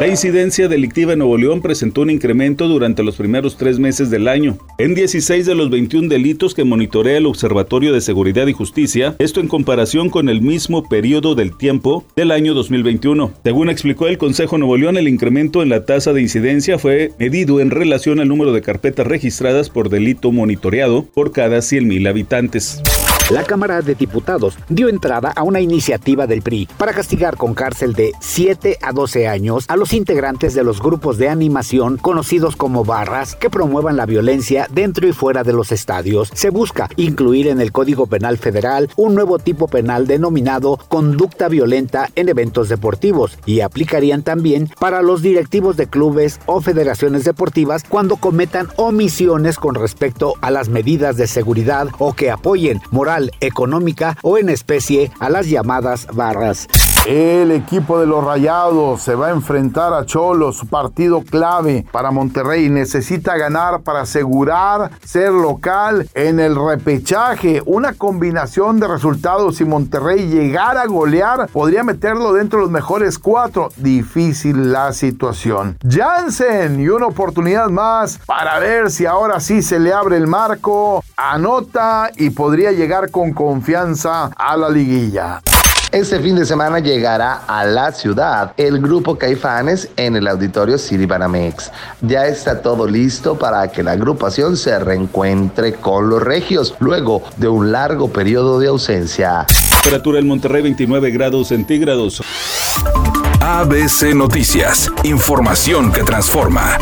La incidencia delictiva en Nuevo León presentó un incremento durante los primeros tres meses del año. En 16 de los 21 delitos que monitorea el Observatorio de Seguridad y Justicia, esto en comparación con el mismo periodo del tiempo del año 2021. Según explicó el Consejo Nuevo León, el incremento en la tasa de incidencia fue medido en relación al número de carpetas registradas por delito monitoreado por cada 100.000 habitantes. La Cámara de Diputados dio entrada a una iniciativa del PRI para castigar con cárcel de 7 a 12 años a los integrantes de los grupos de animación conocidos como barras que promuevan la violencia dentro y fuera de los estadios. Se busca incluir en el Código Penal Federal un nuevo tipo penal denominado conducta violenta en eventos deportivos y aplicarían también para los directivos de clubes o federaciones deportivas cuando cometan omisiones con respecto a las medidas de seguridad o que apoyen moral económica o en especie a las llamadas barras. El equipo de los Rayados se va a enfrentar a Cholos, partido clave para Monterrey. Necesita ganar para asegurar ser local en el repechaje. Una combinación de resultados si Monterrey llegara a golear podría meterlo dentro de los mejores cuatro. Difícil la situación. Jansen y una oportunidad más para ver si ahora sí se le abre el marco. Anota y podría llegar con confianza a la liguilla. Este fin de semana llegará a la ciudad el grupo Caifanes en el auditorio City Banamex. Ya está todo listo para que la agrupación se reencuentre con los regios luego de un largo periodo de ausencia. Temperatura en Monterrey 29 grados centígrados. ABC Noticias, información que transforma.